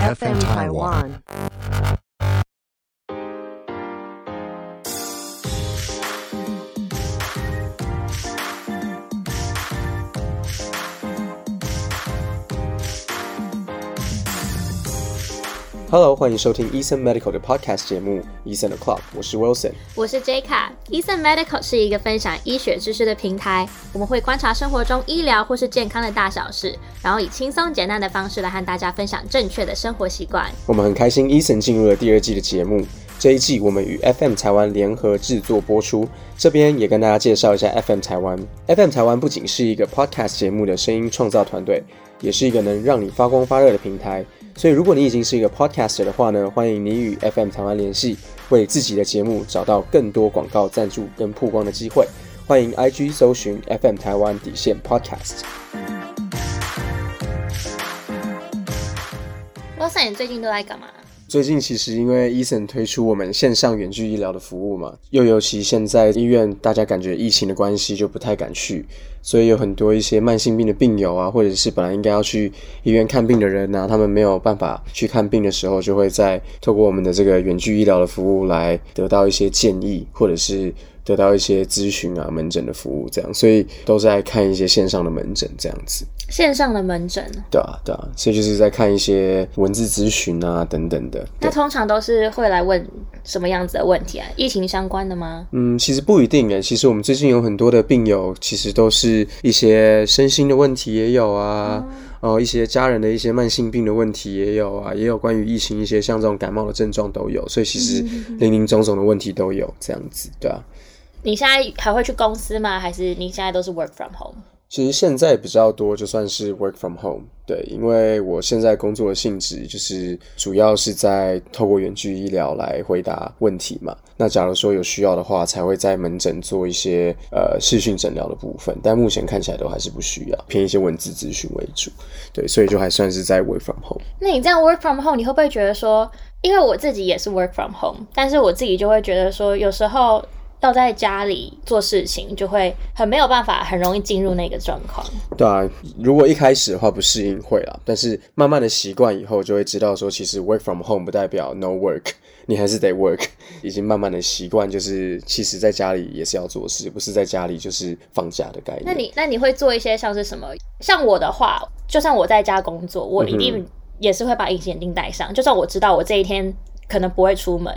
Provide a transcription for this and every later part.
FM Taiwan. Hello，欢迎收听 Eason Medical 的 Podcast 节目 Eason 的 Club，我是 Wilson。我是 J 卡，Eason Medical 是一个分享医学知识的平台。我们会观察生活中医疗或是健康的大小事，然后以轻松简单的方式来和大家分享正确的生活习惯。我们很开心 Eason 进入了第二季的节目。这一季我们与 FM 台湾联合制作播出。这边也跟大家介绍一下 FM 台湾。FM 台湾不仅是一个 Podcast 节目的声音创造团队，也是一个能让你发光发热的平台。所以，如果你已经是一个 podcaster 的话呢，欢迎你与 FM 台湾联系，为自己的节目找到更多广告赞助跟曝光的机会。欢迎 IG 搜寻 FM 台湾底线 Podcast。罗森，你最近都在干嘛？最近其实因为 Eason 推出我们线上远距医疗的服务嘛，又尤其现在医院大家感觉疫情的关系就不太敢去，所以有很多一些慢性病的病友啊，或者是本来应该要去医院看病的人呐、他们没有办法去看病的时候，就会在透过我们的这个远距医疗的服务来得到一些建议，或者是得到一些咨询啊、门诊的服务这样，所以都在看一些线上的门诊这样子。线上的门诊，对啊，对啊，所以就是在看一些文字咨询啊等等的。那通常都是会来问什么样子的问题啊？疫情相关的吗？嗯，其实不一定诶。其实我们最近有很多的病友，其实都是一些身心的问题也有啊，哦、一些家人的一些慢性病的问题也有啊，也有关于疫情一些像这种感冒的症状都有，所以其实林林总总的问题都有这样子，对啊。你现在还会去公司吗？还是你现在都是 work from home？其实现在比较多，就算是 work from home，对，因为我现在工作的性质就是主要是在透过远距医疗来回答问题嘛。那假如说有需要的话，才会在门诊做一些呃视讯诊疗的部分，但目前看起来都还是不需要，偏一些文字咨询为主，对，所以就还算是在 work from home。那你这样 work from home，你会不会觉得说，因为我自己也是 work from home，但是我自己就会觉得说，有时候要在家里做事情，就会很没有办法，很容易进入那个状况。对啊，如果一开始的话不适应会啦，但是慢慢的习惯以后，就会知道说，其实 work from home 不代表 no work，你还是得 work，已经慢慢的习惯，就是其实在家里也是要做事，不是在家里就是放假的概念。那你那你会做一些像是什么？像我的话，就算我在家工作，我一定也是会把隐形眼镜戴上，就算我知道我这一天可能不会出门，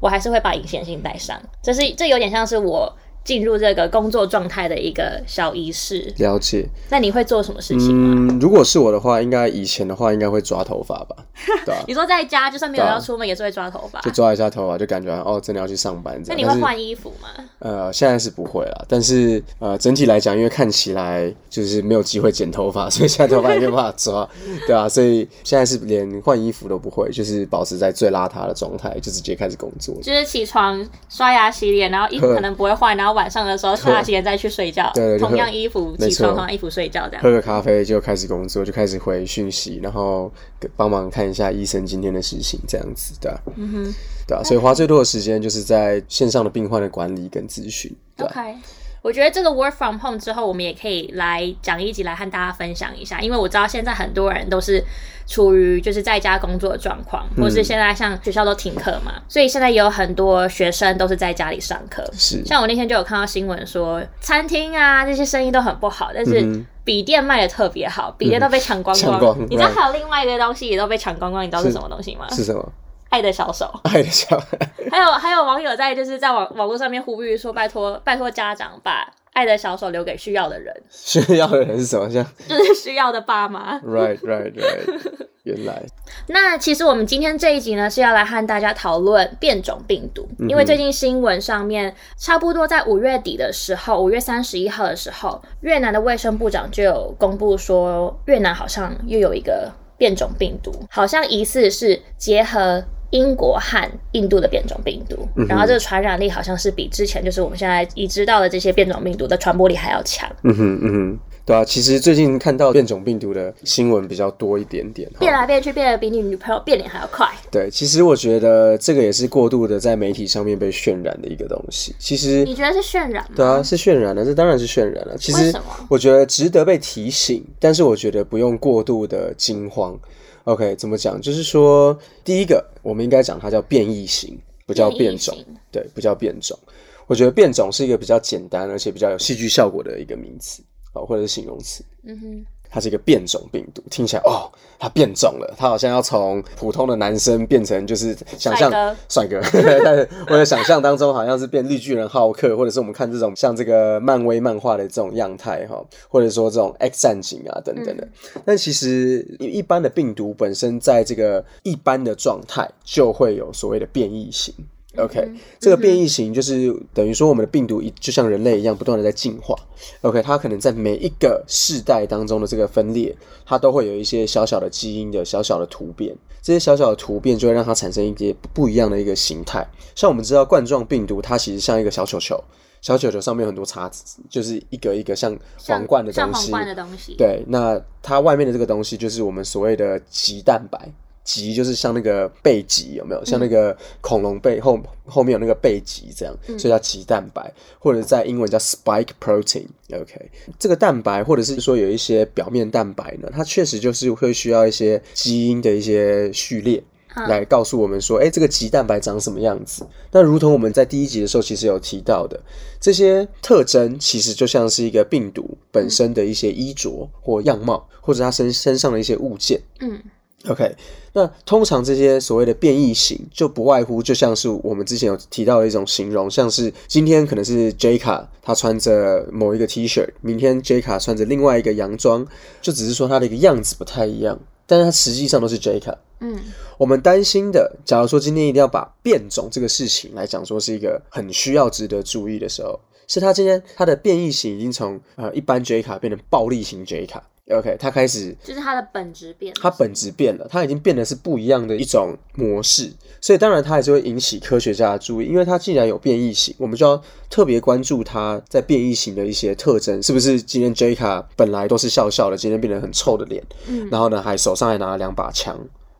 我还是会把隐形眼镜戴上。这是这有点像是我进入这个工作状态的一个小仪式。了解。那你会做什么事情吗？嗯，如果是我的话，应该以前的话应该会抓头发吧，对啊，你说在家就算没有要出门，也是会抓头发。就抓一下头发，就感觉哦，真的要去上班这样。那你会换衣服吗？呃，现在是不会了，但是呃，整体来讲，因为看起来就是没有机会剪头发，所以现在头发也没有办法抓，对啊，所以现在是连换衣服都不会，就是保持在最邋遢的状态，就直接开始工作。就是起床刷牙洗脸，然后衣服可能不会换，然后晚上的时候刷牙洗脸再去睡觉。对同样衣服没起床，错同样衣服睡觉这样。喝个咖啡就开始工作，就开始回讯息，然后给帮忙看一下医生今天的事情，这样子，对啊，嗯哼对啊，所以花最多的时间就是在线上的病患的管理跟咨询，对啊。，OK。我觉得这个 work from home 之后，我们也可以来讲一集来和大家分享一下，因为我知道现在很多人都是处于就是在家工作的状况，或是现在像学校都停课嘛，所以现在也有很多学生都是在家里上课。是，像我那天就有看到新闻说，餐厅啊这些生意都很不好，但是嗯笔电卖的特别好，笔电都被抢光光。你知道还有另外一个东西也都被抢光光，你知道是是什么东西吗？是什么？爱的小手。爱的小孩，还有还有网友在就是在网网络上面呼吁说，拜托拜托家长把爱的小手留给需要的人，需要的人是什么？像就是需要的爸妈。right right right，原来那其实我们今天这一集呢，是要来和大家讨论变种病毒，因为最近新闻上面差不多在五月底的时候，五月三十一号的时候，越南的卫生部长就有公布说，越南好像又有一个变种病毒，好像疑似是结合。英国和印度的变种病毒，然后这个传染力好像是比之前就是我们现在已知道的这些变种病毒的传播力还要强。嗯哼嗯哼，对啊，其实最近看到变种病毒的新闻比较多一点点。变来变去，变得比你女朋友变脸还要快。对，其实我觉得这个也是过度的在媒体上面被渲染的一个东西。其实你觉得是渲染吗？对啊，是渲染的，这当然是渲染了。其实我觉得值得被提醒，但是我觉得不用过度的惊慌。OK，怎么讲？就是说，第一个，我们应该讲它叫变异型，不叫变种。对，不叫变种。我觉得变种是一个比较简单，而且比较有戏剧效果的一个名词啊、或者是形容词。嗯哼，它是一个变种病毒，听起来哦，它变种了，它好像要从普通的男生变成就是想象帅哥，但是我的想象当中好像是变绿巨人浩克，或者是我们看这种像这个漫威漫画的这种样态哈，或者说这种 X 战警啊等等的。但其实一一般的病毒本身在这个一般的状态就会有所谓的变异型。OK，、这个变异型就是等于说我们的病毒一就像人类一样不断的在进化。OK，它可能在每一个世代当中的这个分裂，它都会有一些小小的基因的小小的突变，这些小小的突变就会让它产生一些不一样的一个形态。像我们知道冠状病毒，它其实像一个小球球，小球球上面有很多叉子，就是一个一个像像皇冠的东西。皇冠的东西。对，那它外面的这个东西就是我们所谓的棘蛋白。棘就是像那个背棘，有没有？像那个恐龙背后后面有那个背棘这样，所以叫棘蛋白，或者在英文叫 spike protein。OK，这个蛋白或者是说有一些表面蛋白呢，它确实就是会需要一些基因的一些序列。来告诉我们说，哎、这个棘蛋白长什么样子？那如同我们在第一集的时候其实有提到的，这些特征其实就像是一个病毒本身的一些衣着或样貌，或者它身身上的一些物件。嗯 OK，那通常这些所谓的变异型，就不外乎就像是我们之前有提到的一种形容，像是今天可能是 J 卡他穿着某一个 T 恤，明天 J 卡穿着另外一个洋装，就只是说他的一个样子不太一样，但是它实际上都是 J 卡。嗯我们担心的，假如说今天一定要把变种这个事情来讲，说是一个很需要值得注意的时候，是他今天他的变异型已经从呃一般 J 卡变成暴力型 J 卡。OK，他开始就是他的本质变了。它本质变了，他已经变得是不一样的一种模式，所以当然他还是会引起科学家的注意，因为他既然有变异型，我们就要特别关注他在变异型的一些特征，是不是今天 J 卡本来都是笑笑的，今天变得很臭的脸，嗯然后呢还手上还拿了两把枪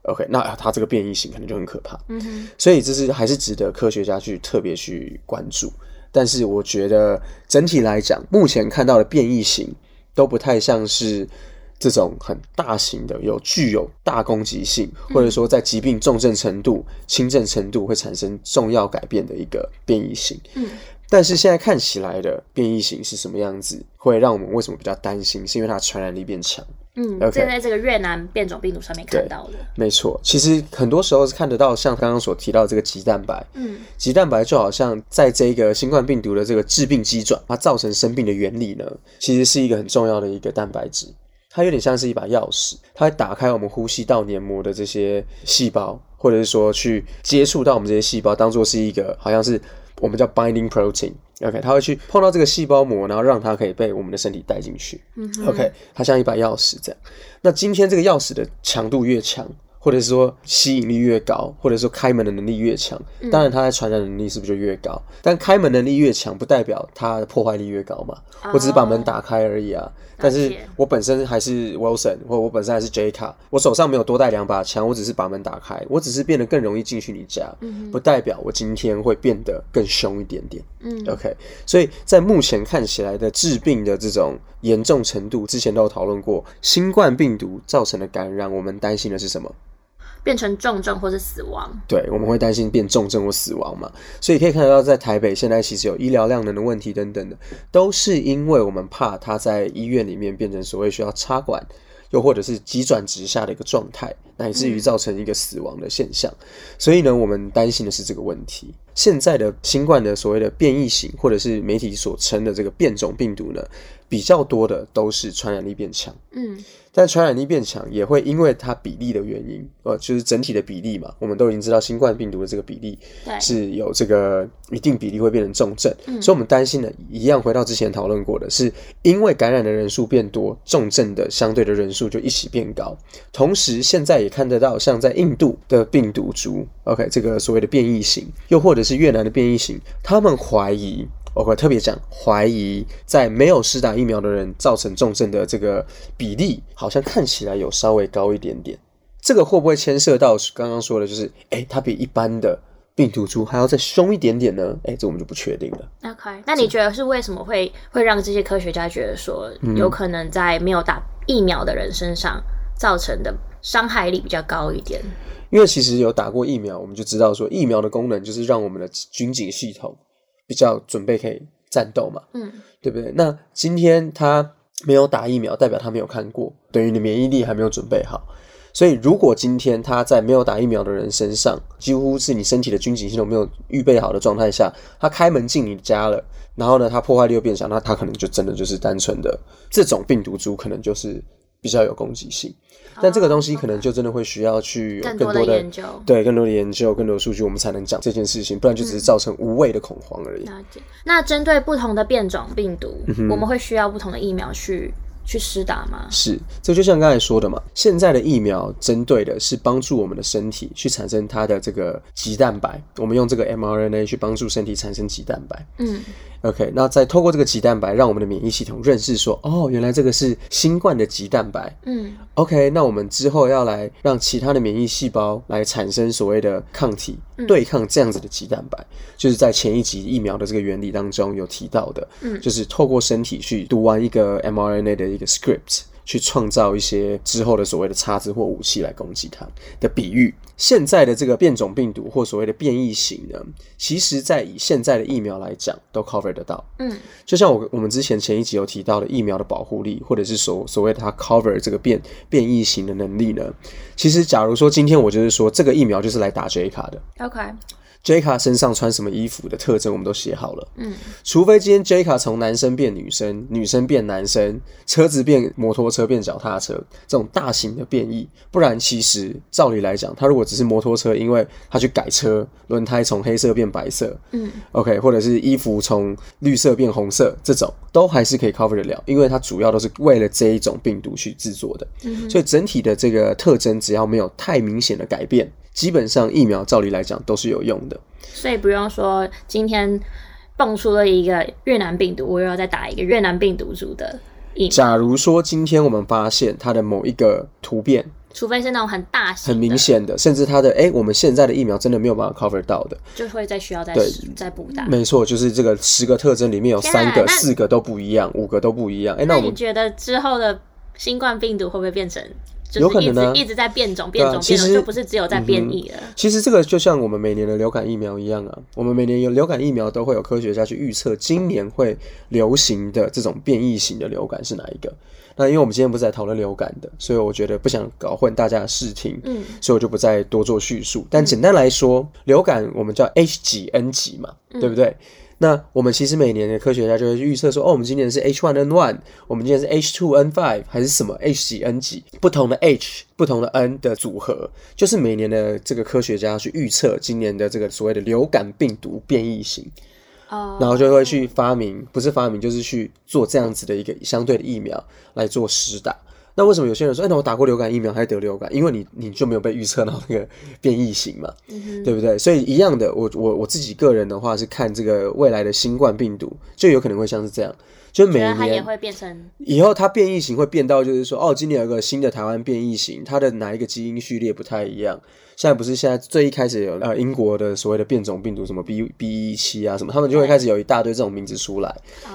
，OK，那他这个变异型可能就很可怕，嗯哼，所以这是还是值得科学家去特别去关注。但是我觉得整体来讲，目前看到的变异型都不太像是这种很大型的、有具有大攻击性，或者说在疾病重症程度、轻症程度会产生重要改变的一个变异型。嗯但是现在看起来的变异型是什么样子，会让我们为什么比较担心？是因为它传染力变强。嗯这在这个越南变种病毒上面看到的。没错，其实很多时候是看得到，像刚刚所提到的这个棘蛋白，嗯棘蛋白就好像在这个新冠病毒的这个致病机转，它造成生病的原理呢，其实是一个很重要的一个蛋白质。它有点像是一把钥匙，它会打开我们呼吸道黏膜的这些细胞，或者是说去接触到我们这些细胞，当做是一个好像是我们叫 binding protein。OK，它会去碰到这个细胞膜，然后让它可以被我们的身体带进去。嗯 OK，它像一把钥匙这样。那今天这个钥匙的强度越强，或者是说吸引力越高，或者说开门的能力越强，嗯当然它的传染能力是不是就越高？但开门能力越强，不代表它的破坏力越高嘛？我只是把门打开而已啊。但是我本身还是 Wilson，或我本身还是 J 卡，我手上没有多带两把枪，我只是把门打开，我只是变得更容易进去你家，不代表我今天会变得更凶一点点。嗯 OK，所以在目前看起来的治病的这种严重程度，之前都有讨论过，新冠病毒造成的感染，我们担心的是什么？变成重症或是死亡。对，我们会担心变重症或死亡嘛，所以可以看得到，在台北现在其实有医疗量能的问题等等的，都是因为我们怕他在医院里面变成所谓需要插管，又或者是急转直下的一个状态，乃至于造成一个死亡的现象。所以呢，我们担心的是这个问题。现在的新冠的所谓的变异型，或者是媒体所称的这个变种病毒呢，比较多的都是传染力变强。嗯但传染力变强也会因为它比例的原因，呃，就是整体的比例嘛，我们都已经知道新冠病毒的这个比例对是有这个一定比例会变成重症，所以我们担心的，一样回到之前讨论过的是，因为感染的人数变多，重症的相对的人数就一起变高。同时，现在也看得到，像在印度的病毒株，OK，这个所谓的变异型，又或者是越南的变异型，他们怀疑我会特别讲，怀疑在没有施打疫苗的人造成重症的这个比例，好像看起来有稍微高一点点。这个会不会牵涉到刚刚说的，就是哎，它比一般的病毒株还要再凶一点点呢？哎，这我们就不确定了。OK，那你觉得是为什么会会让这些科学家觉得说，有可能在没有打疫苗的人身上造成的伤害力比较高一点？因为其实有打过疫苗，我们就知道说，疫苗的功能就是让我们的军警系统比较准备可以战斗嘛，嗯，对不对？那今天他没有打疫苗，代表他没有看过，等于你免疫力还没有准备好。所以，如果今天他在没有打疫苗的人身上，几乎是你身体的军警系统没有预备好的状态下，他开门进你家了，然后呢，他破坏力又变小，那他可能就真的就是单纯的这种病毒株，可能就是比较有攻击性。但这个东西可能就真的会需要去更多的研究，对更多的研究、更多的数据，我们才能讲这件事情，不然就只是造成无谓的恐慌而已。那针对不同的变种病毒，我们会需要不同的疫苗去。去施打吗？是，这就像刚才说的嘛。现在的疫苗针对的是帮助我们的身体去产生它的这个肌蛋白，我们用这个 mRNA 去帮助身体产生肌蛋白。嗯。OK，那再透过这个棘蛋白，让我们的免疫系统认识说，哦，原来这个是新冠的棘蛋白。嗯，OK，那我们之后要来让其他的免疫细胞来产生所谓的抗体，对抗这样子的肌蛋白，就是在前一集疫苗的这个原理当中有提到的，嗯，就是透过身体去读完一个 mRNA 的一个 script。去创造一些之后的所谓的叉子或武器来攻击它的比喻。现在的这个变种病毒或所谓的变异型呢，其实在以现在的疫苗来讲，都 cover 得到。嗯，就像我我们之前前一集有提到的疫苗的保护力，或者是所所谓它 cover 这个变变异型的能力呢，其实假如说今天我就是说这个疫苗就是来打 J 卡的，OK。J 卡身上穿什么衣服的特征，我们都写好了。嗯，除非今天 J 卡从男生变女生，女生变男生，车子变摩托车变脚踏车这种大型的变异，不然其实照理来讲，他如果只是摩托车，因为他去改车，轮胎从黑色变白色，嗯，OK，或者是衣服从绿色变红色，这种都还是可以 cover 得了，因为它主要都是为了这一种病毒去制作的。嗯，所以整体的这个特征只要没有太明显的改变。基本上疫苗照理来讲都是有用的，所以不用说今天蹦出了一个越南病毒，我又要再打一个越南病毒株的疫苗。假如说今天我们发现它的某一个突变，除非是那种很大型、很明显的，甚至它的哎，我们现在的疫苗真的没有办法 cover 到的，就会再需要再再补打。没错，就是这个十个特征里面有三个、四个都不一样，五个都不一样。哎，那你觉得之后的新冠病毒会不会变成？有可能呢，一直在变种，变种，变种，就不是只有在变异了。其实这个就像我们每年的流感疫苗一样啊，我们每年有流感疫苗都会有科学家去预测今年会流行的这种变异型的流感是哪一个。那因为我们今天不是在讨论流感的，所以我觉得不想搞混大家的视听，嗯，所以我就不再多做叙述。但简单来说，流感我们叫 H 几 N 几嘛，对不对？那我们其实每年的科学家就会预测说，哦，我们今年是 H1N1，我们今年是 H2N5，还是什么 H 几 N 几不同的 H 不同的 N 的组合，就是每年的这个科学家去预测今年的这个所谓的流感病毒变异型，哦，然后就会去发明，不是发明，就是去做这样子的一个相对的疫苗来做实打。那为什么有些人说，哎，那我打过流感疫苗还得流感？因为你你就没有被预测到那个 变异型嘛，对不对？所以一样的，我我我自己个人的话是看这个未来的新冠病毒，就有可能会像是这样，就每年也会变成以后它变异型会变到就是说，哦，今年有个新的台湾变异型，它的哪一个基因序列不太一样。现在不是现在最一开始有呃英国的所谓的变种病毒什么 B B 一七啊什么，他们就会开始有一大堆这种名字出来。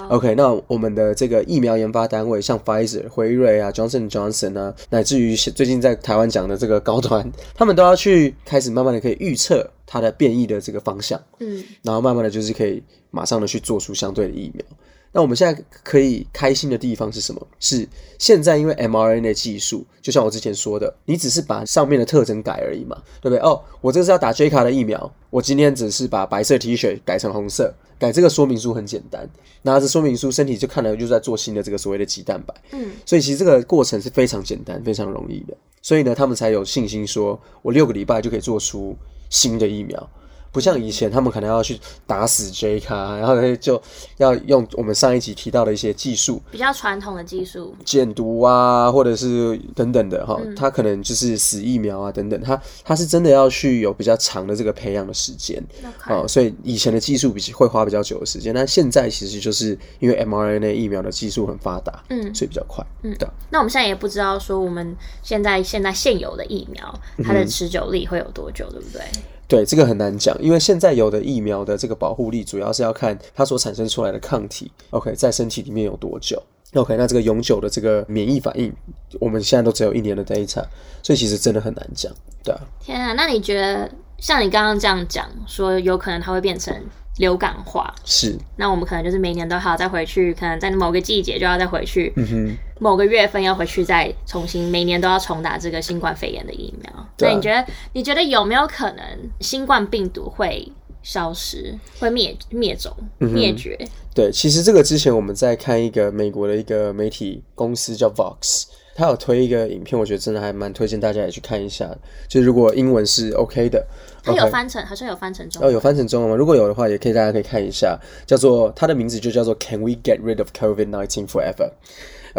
OK，那我们的这个疫苗研发单位，像 Pfizer、辉瑞啊、Johnson Johnson 啊，乃至于最近在台湾讲的这个高端，他们都要去开始慢慢的可以预测它的变异的这个方向，嗯，然后慢慢的就是可以马上的去做出相对的疫苗。那我们现在可以开心的地方是什么？是现在因为 mRNA 技术，就像我之前说的，你只是把上面的特征改而已嘛，对不对？哦，我这是要打 J 卡的疫苗，我今天只是把白色 T 恤改成红色，改这个说明书很简单，拿着说明书，身体就看了就在做新的这个所谓的鸡蛋白。嗯，所以其实这个过程是非常简单、非常容易的，所以呢，他们才有信心说，我六个礼拜就可以做出新的疫苗。不像以前他们可能要去打死 J 卡，然后呢就要用我们上一集提到的一些技术，比较传统的技术，减毒啊，或者是等等的哈，他可能就是死疫苗啊等等，他他是真的要去有比较长的这个培养的时间，哦，所以以前的技术比会花比较久的时间，但现在其实就是因为 mRNA 疫苗的技术很发达，嗯，所以比较快，嗯，对。那我们现在也不知道说我们现在现在现有的疫苗它的持久力会有多久，对不对？对，这个很难讲，因为现在有的疫苗的这个保护力，主要是要看它所产生出来的抗体，OK，在身体里面有多久，OK，那这个永久的这个免疫反应，我们现在都只有一年的 data，所以其实真的很难讲，对啊。天啊，那你觉得像你刚刚这样讲，说有可能它会变成？流感化。是，那我们可能就是每年都还要再回去，可能在某个季节就要再回去，嗯哼。某个月份要回去再重新，每年都要重打这个新冠肺炎的疫苗。那你觉得，你觉得有没有可能新冠病毒会消失，会灭灭种、灭绝？对，其实这个之前我们在看一个美国的一个媒体公司叫 Vox。他有推一个影片，我觉得真的还蛮推荐大家也去看一下。就如果英文是 OK 的，他有翻成，好像有翻成中。哦，有翻成中文吗？如果有的话，也可以大家可以看一下。叫做它的名字就叫做 Can we get rid of COVID-19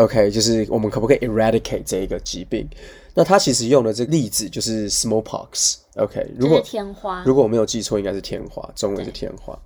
OK，就是我们可不可以 eradicate 这一个疾病？那他其实用的这个例子就是 smallpox。OK，如果天花，如果我没有记错，应该是天花，中文是天花。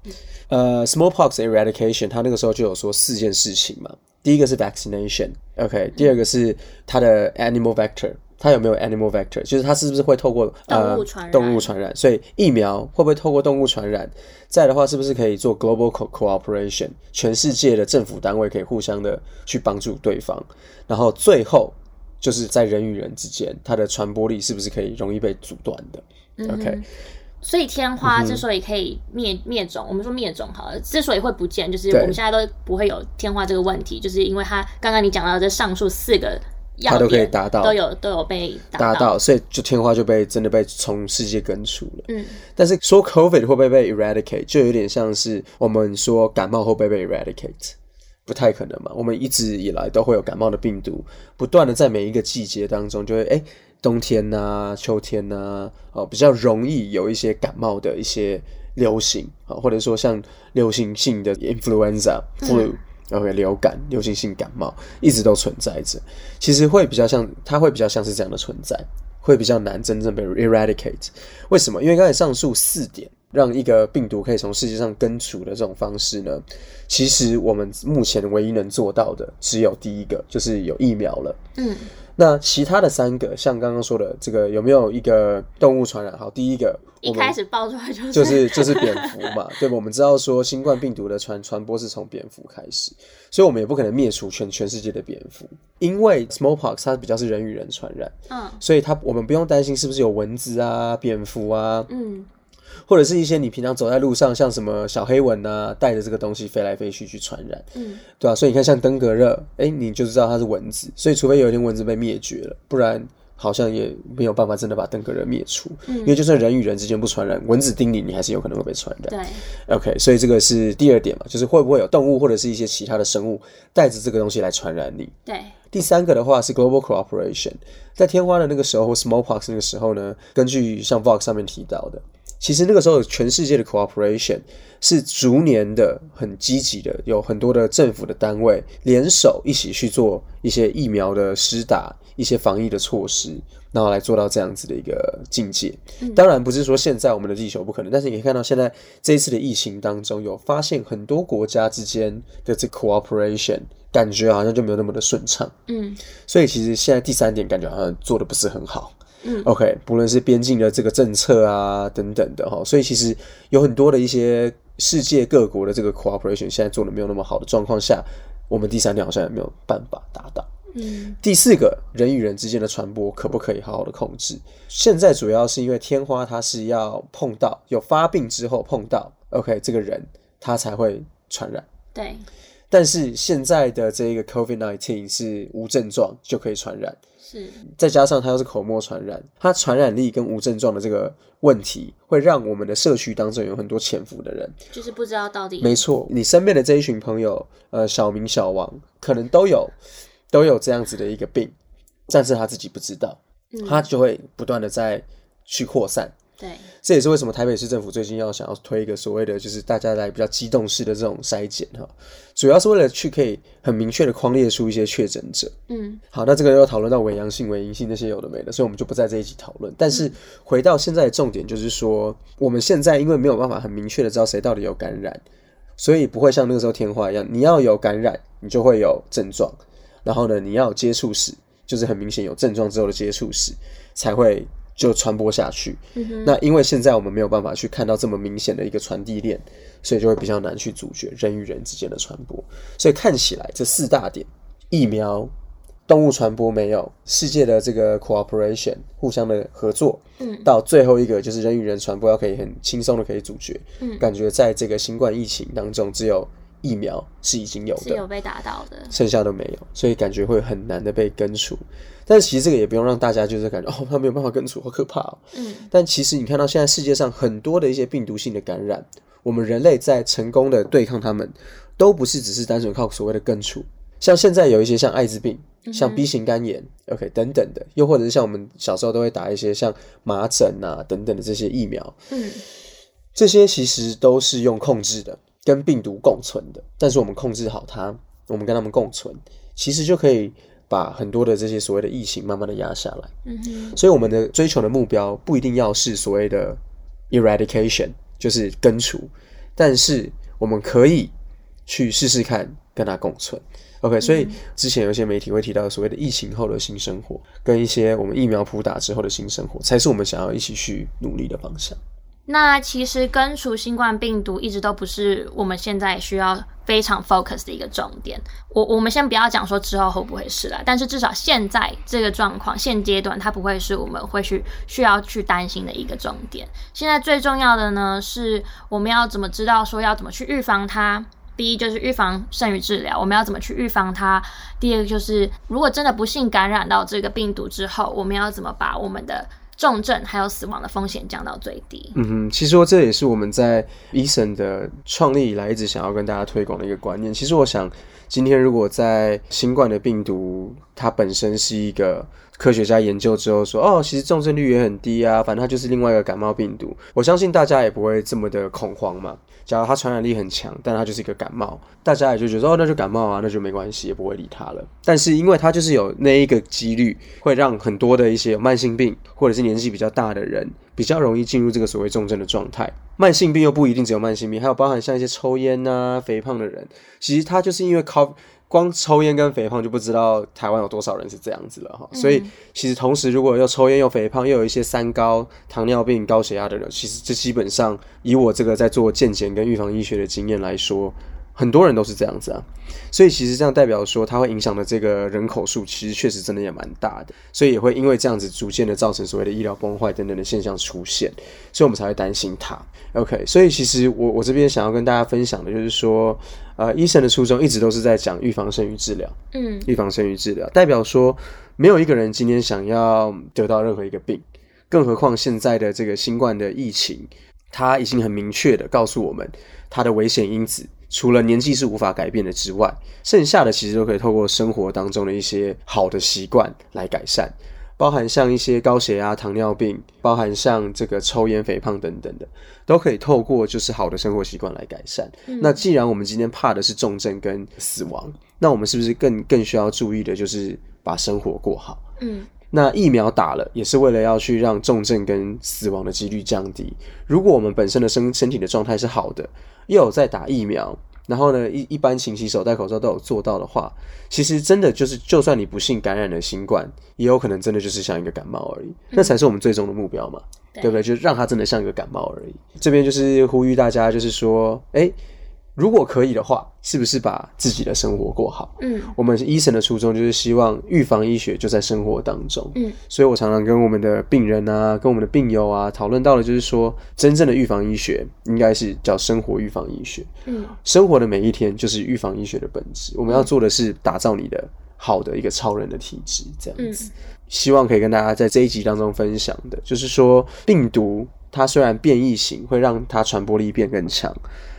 呃，smallpox eradication，他那个时候就有说四件事情嘛。第一个是 vaccination。OK，第二个是它的 animal vector。它有没有 animal vector，就是它是不是会透过动物传染？动物传染，所以疫苗会不会透过动物传染？再的话，是不是可以做 global cooperation，全世界的政府单位可以互相的去帮助对方？然后最后就是在人与人之间，它的传播力是不是可以容易被阻断的？OK。所以天花之所以可以灭灭种，我们说灭种好了，之所以会不见，就是我们现在都不会有天花这个问题，就是因为它刚刚你讲到这上述四个它都可以达到，都有都有被达到，所以就天花就被真的被从世界根除了。嗯，但是说 COVID 会不会被 eradicate，就有点像是我们说感冒会不会被 eradicate，不太可能嘛。我们一直以来都会有感冒的病毒，不断的在每一个季节当中就会哎。冬天呐，秋天呐，哦，比较容易有一些感冒的一些流行啊，或者说像流行性的 influenza 流感、流行性感冒一直都存在着。其实会比较像，它会比较像是这样的存在，会比较难真正被 eradicate。为什么？因为刚才上述四点，让一个病毒可以从世界上根除的这种方式呢，其实我们目前唯一能做到的，只有第一个，就是有疫苗了。嗯。那其他的三个，像刚刚说的这个有没有一个动物传染？好，第一个一开始爆出来就是就是就是蝙蝠嘛，对吧？我们知道说新冠病毒的传传播是从蝙蝠开始，所以我们也不可能灭除全全世界的蝙蝠，因为 smallpox 它比较是人与人传染，嗯，所以它我们不用担心是不是有蚊子啊、蝙蝠啊，嗯。或者是一些你平常走在路上，像什么小黑蚊啊，带着这个东西飞来飞去去传染，嗯，对吧？所以你看，像登革热，哎，你就知道它是蚊子。所以除非有一天蚊子被灭绝了，不然好像也没有办法真的把登革热灭除。嗯，因为就算人与人之间不传染，蚊子叮你，你还是有可能会被传染。对，OK，所以这个是第二点嘛，就是会不会有动物或者是一些其他的生物带着这个东西来传染你？对。第三个的话是 global cooperation，在天花的那个时候或 smallpox 那个时候呢，根据像 Vox 上面提到的。其实那个时候，全世界的 cooperation 是逐年的很积极的，有很多的政府的单位联手一起去做一些疫苗的施打、一些防疫的措施，然后来做到这样子的一个境界。当然不是说现在我们的地球不可能，但是你可以看到现在这一次的疫情当中，有发现很多国家之间的这 cooperation 感觉好像就没有那么的顺畅。嗯，所以其实现在第三点感觉好像做的不是很好。OK，不论是边境的这个政策啊等等的哈，所以其实有很多的一些世界各国的这个 cooperation 现在做的没有那么好的状况下，我们第三点好像也没有办法达到。嗯，第四个人与人之间的传播可不可以好好的控制？现在主要是因为天花它是要碰到有发病之后碰到 OK 这个人他才会传染。对，但是现在的这个 COVID nineteen 是无症状就可以传染。是，再加上它又是口沫传染，它传染力跟无症状的这个问题，会让我们的社区当中有很多潜伏的人，就是不知道到底。没错，你身边的这一群朋友，呃，小明、小王，可能都有都有这样子的一个病，但是他自己不知道，他就会不断的在去扩散，对，这也是为什么台北市政府最近要想要推一个所谓的就是大家来比较机动式的这种筛检哈，主要是为了去可以很明确的框列出一些确诊者。嗯，好，那这个又讨论到伪阳性、伪阴性那些有的没的，所以我们就不在这一集讨论。但是回到现在的重点，就是说我们现在因为没有办法很明确的知道谁到底有感染，所以不会像那个时候天花一样，你要有感染，你就会有症状，然后呢，你要有接触史，就是很明显有症状之后的接触史，才会就传播下去。那因为现在我们没有办法去看到这么明显的一个传递链，所以就会比较难去阻绝人与人之间的传播。所以看起来这四大点：疫苗、动物传播没有，世界的这个 cooperation 互相的合作，嗯，到最后一个就是人与人传播要可以很轻松的可以阻绝。嗯感觉在这个新冠疫情当中，只有疫苗是已经有的，是有被打到的。剩下都没有，所以感觉会很难的被根除。但是其实这个也不用让大家就是感觉哦，他没有办法根除，好可怕哦。嗯，但其实你看到现在世界上很多的一些病毒性的感染，我们人类在成功的对抗它们，都不是只是单纯靠所谓的根除。像现在有一些像艾滋病、像 B 型肝炎、OK 等等的，又或者是像我们小时候都会打一些像麻疹啊等等的这些疫苗，嗯，这些其实都是用控制的，跟病毒共存的。但是我们控制好它，我们跟它们共存，其实就可以把很多的这些所谓的疫情慢慢的压下来。嗯哼，所以我们的追求的目标不一定要是所谓的 eradication，就是根除，但是我们可以去试试看跟它共存。OK，所以之前有一些媒体会提到所谓的疫情后的新生活，跟一些我们疫苗普打之后的新生活，才是我们想要一起去努力的方向。那其实根除新冠病毒一直都不是我们现在需要非常 focus 的一个重点。我我们先不要讲说之后会不会是了，但是至少现在这个状况，现阶段它不会是我们会去需要去担心的一个重点。现在最重要的呢，是我们要怎么知道说要怎么去预防它。第一就是预防胜于治疗，我们要怎么去预防它？第二个就是如果真的不幸感染到这个病毒之后，我们要怎么把我们的重症还有死亡的风险降到最低？嗯哼，其实我这也是我们在医生的创立以来一直想要跟大家推广的一个观念。其实我想，今天如果在新冠的病毒它本身是一个科学家研究之后说，哦，其实重症率也很低啊，反正它就是另外一个感冒病毒，我相信大家也不会这么的恐慌嘛。假如它传染力很强，但它就是一个感冒，大家也就觉得哦，那就感冒啊，那就没关系，也不会理它了。但是因为它就是有那一个几率，会让很多的一些有慢性病或者是年纪比较大的人，比较容易进入这个所谓重症的状态。慢性病又不一定只有慢性病，还有包含像一些抽烟啊、肥胖的人，其实他就是因为靠。光抽烟跟肥胖就不知道台湾有多少人是这样子了哈，所以其实同时如果又抽烟又肥胖又有一些三高、糖尿病、高血压的人，其实这基本上以我这个在做健检跟预防医学的经验来说，很多人都是这样子啊。所以其实这样代表说，它会影响的这个人口数，其实确实真的也蛮大的，所以也会因为这样子逐渐的造成所谓的医疗崩坏等等的现象出现，所以我们才会担心它。OK，所以其实我我这边想要跟大家分享的就是说，呃，医生的初衷一直都是在讲预防胜于治疗，嗯预防胜于治疗，代表说没有一个人今天想要得到任何一个病，更何况现在的这个新冠的疫情，它已经很明确的告诉我们它的危险因子。除了年纪是无法改变的之外，剩下的其实都可以透过生活当中的一些好的习惯来改善，包含像一些高血压、糖尿病，包含像这个抽烟、肥胖等等的，都可以透过就是好的生活习惯来改善。那既然我们今天怕的是重症跟死亡，那我们是不是更更需要注意的就是把生活过好？嗯那疫苗打了，也是为了要去让重症跟死亡的几率降低。如果我们本身的身身体的状态是好的，又有在打疫苗，然后呢一一般勤洗手、戴口罩都有做到的话，其实真的就是，就算你不幸感染了新冠，也有可能真的就是像一个感冒而已，那才是我们最终的目标嘛，对对不对？就让它真的像一个感冒而已。这边就是呼吁大家，就是说，哎。如果可以的话，是不是把自己的生活过好？嗯我们医生的初衷就是希望预防医学就在生活当中。嗯，所以我常常跟我们的病人啊，跟我们的病友啊讨论到的，就是说，真正的预防医学应该是叫生活预防医学。嗯生活的每一天就是预防医学的本质。我们要做的是打造你的好的一个超人的体质，这样子。希望可以跟大家在这一集当中分享的，就是说病毒它虽然变异型会让它传播力变更强，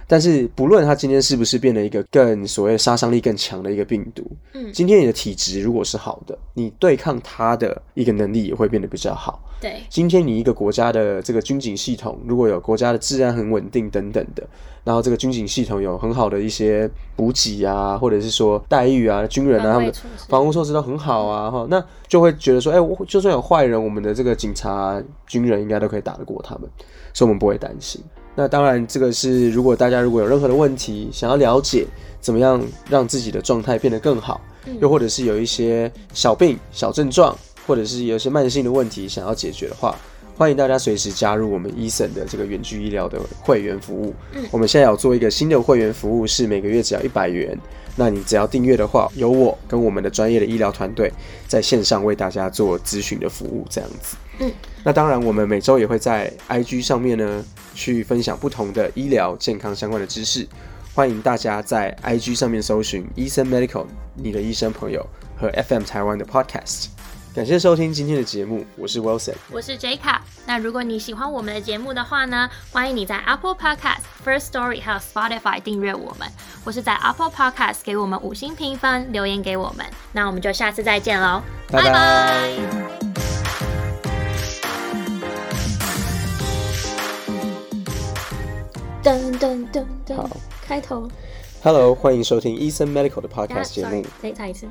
但是不论它今天是不是变得一个更所谓杀伤力更强的一个病毒，嗯今天你的体质如果是好的，你对抗它的一个能力也会变得比较好。对，今天你一个国家的这个军警系统，如果有国家的治安很稳定等等的，然后这个军警系统有很好的一些补给啊，或者是说待遇啊，军人啊，他们防卫措施防护措施都很好啊，哈，那就会觉得说，哎、我就算有坏人，我们的这个警察、军人应该都可以打得过他们，所以我们不会担心。那当然，这个是如果大家如果有任何的问题，想要了解怎么样让自己的状态变得更好，又或者是有一些小病、小症状，或者是有一些慢性的问题想要解决的话，欢迎大家随时加入我们医生的这个远距医疗的会员服务。我们现在有做一个新的会员服务，是每个月只要一百元。那你只要订阅的话，有我跟我们的专业的医疗团队在线上为大家做咨询的服务，这样子。嗯，那当然，我们每周也会在 IG 上面呢去分享不同的医疗健康相关的知识。欢迎大家在 IG 上面搜寻医生 Medical，你的医生朋友和 FM 台湾的 Podcast。感谢收听今天的节目，我是 Wilson。我是 J 卡。那如果你喜欢我们的节目的话呢，欢迎你在 Apple Podcast、First Story 还有 Spotify 订阅我们，或是在 Apple Podcast 给我们五星评分，留言给我们。那我们就下次再见喽，拜拜噔噔噔噔好，开头。Hello，欢迎收听医生 Medical 的 Podcast 节目。再再一次。